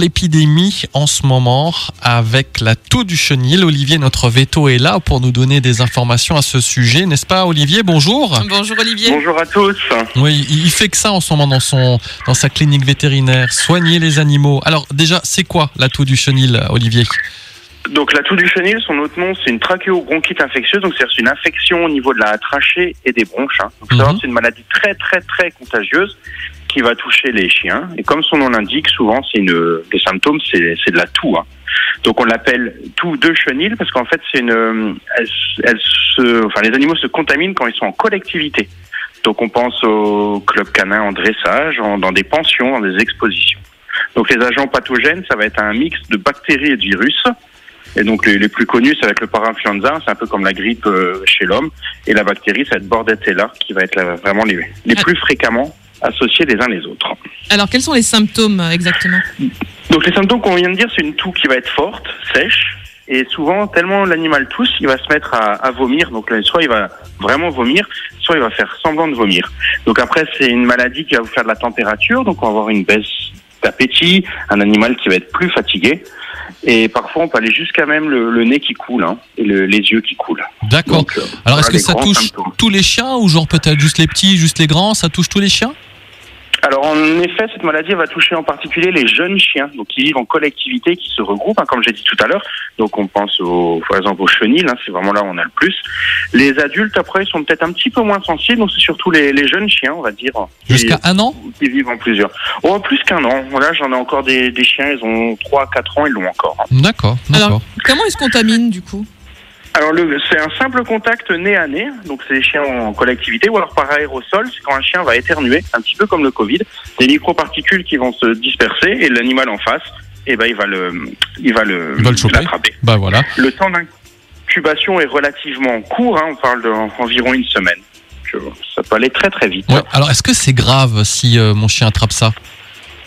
l'épidémie en ce moment avec la toux du chenil. Olivier, notre veto, est là pour nous donner des informations à ce sujet, n'est-ce pas Olivier? Bonjour. Bonjour Olivier. Bonjour à tous. Oui, il fait que ça en ce moment dans, son, dans sa clinique vétérinaire, soigner les animaux. Alors déjà, c'est quoi la toux du chenil, Olivier? Donc la toux du chenil, son autre nom, c'est une trachéobronchite infectieuse, donc c'est une infection au niveau de la trachée et des bronches. Hein. Donc Mhm. c'est une maladie très très très contagieuse qui va toucher les chiens. Et comme son nom l'indique, souvent c'est une les symptômes, c'est c'est de la toux. hein. Donc on l'appelle toux de chenil parce qu'en fait c'est une elle, se- elle se, enfin les animaux se contaminent quand ils sont en collectivité. Donc on pense au club canin en dressage, en- dans des pensions, dans des expositions. Donc les agents pathogènes, ça va être un mix de bactéries et de virus. Et donc les, les plus connus, ça va être le parainfluenza, c'est un peu comme la grippe euh, chez l'homme. Et la bactérie, ça va être Bordetella, qui va être la- vraiment les, les Ah. plus fréquemment associés les uns les autres. Alors quels sont les symptômes euh, exactement Donc les symptômes qu'on vient de dire, c'est une toux qui va être forte, sèche, et souvent tellement l'animal tousse, il va se mettre à, à vomir. Donc là, soit il va vraiment vomir, soit il va faire semblant de vomir. Donc après, c'est une maladie qui va vous faire de la température, donc on va avoir une baisse d'appétit, un animal qui va être plus fatigué, et parfois on peut aller jusqu'à même le, le nez qui coule hein, et le- les yeux qui coulent. D'accord. Euh, Alors est-ce que ça touche symptômes. tous les chiens ou genre peut-être juste les petits, juste les grands Ça touche tous les chiens? En effet, cette maladie va toucher en particulier les jeunes chiens, donc qui vivent en collectivité, qui se regroupent, hein, comme j'ai dit tout à l'heure. Donc on pense au, par exemple au chenil, hein, c'est vraiment là où on a le plus. Les adultes après ils sont peut-être un petit peu moins sensibles, donc c'est surtout les, les jeunes chiens, on va dire, qui, Jusqu'à un an? qui vivent en plusieurs. Oh plus qu'un an. Là j'en ai encore des, des chiens, ils ont 3-4 ans, ils l'ont encore. hein. D'accord, d'accord. Alors comment ils se contaminent du coup? Alors le, c'est un simple contact nez à nez, donc c'est les chiens en collectivité, ou alors par aérosol, c'est quand un chien va éternuer, un petit peu comme le Covid, des microparticules qui vont se disperser et l'animal en face, et ben il va le, il va le, Il va le l'attraper. Bah voilà. Le temps d'incubation est relativement court, hein, on parle d'environ une semaine. Ça peut aller très très vite. Ouais. Alors est-ce que c'est grave si euh, mon chien attrape ça?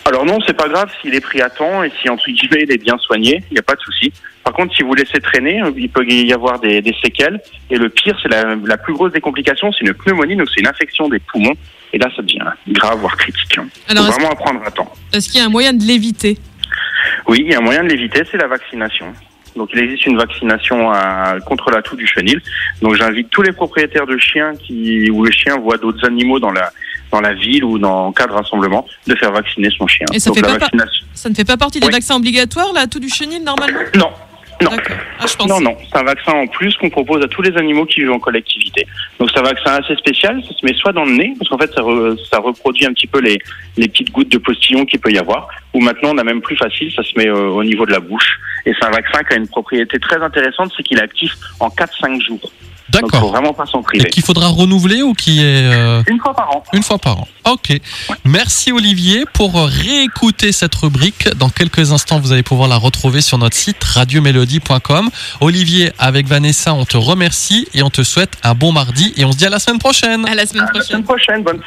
Alors non, c'est pas grave s'il est pris à temps et si entre guillemets il est bien soigné, il n'y a pas de souci. Par contre, si vous laissez traîner, il peut y avoir des, des séquelles. Et le pire, c'est la, la plus grosse des complications, c'est une pneumonie, donc c'est une infection des poumons. Et là, ça devient grave, voire critique. Il Alors faut vraiment apprendre à temps. est-ce qu'il y a un moyen de l'éviter? Oui, il y a un moyen de l'éviter, c'est la vaccination. Donc il existe une vaccination à- contre la toux du chenil. Donc j'invite tous les propriétaires de chiens qui où le chien voit d'autres animaux dans la dans la ville ou dans cas de rassemblement de faire vacciner son chien. Et ça Donc fait la pas par- vaccination. Ça ne fait pas partie des Oui. vaccins obligatoires là, tout du chenil normalement? Non, non. Ah je pense. Non, non, c'est un vaccin en plus qu'on propose à tous les animaux qui vivent en collectivité. Donc c'est un vaccin assez spécial, ça se met soit dans le nez, parce qu'en fait ça, re- ça reproduit un petit peu les, les petites gouttes de postillon qu'il peut y avoir, ou maintenant on a même plus facile, ça se met euh, au niveau de la bouche. Et c'est un vaccin qui a une propriété très intéressante, c'est qu'il est actif en 4-5 jours. Donc faut D'accord. vraiment pas s'en Et priver. qu'il faudra renouveler ou qui est euh, Une fois par an. une fois par an Ok. Merci Olivier pour réécouter cette rubrique. Dans quelques instants, vous allez pouvoir la retrouver sur notre site radiomélodie.com. Olivier, avec Vanessa, on te remercie et on te souhaite un bon mardi et on se dit à la semaine prochaine. À la semaine À la prochaine. semaine prochaine, bonne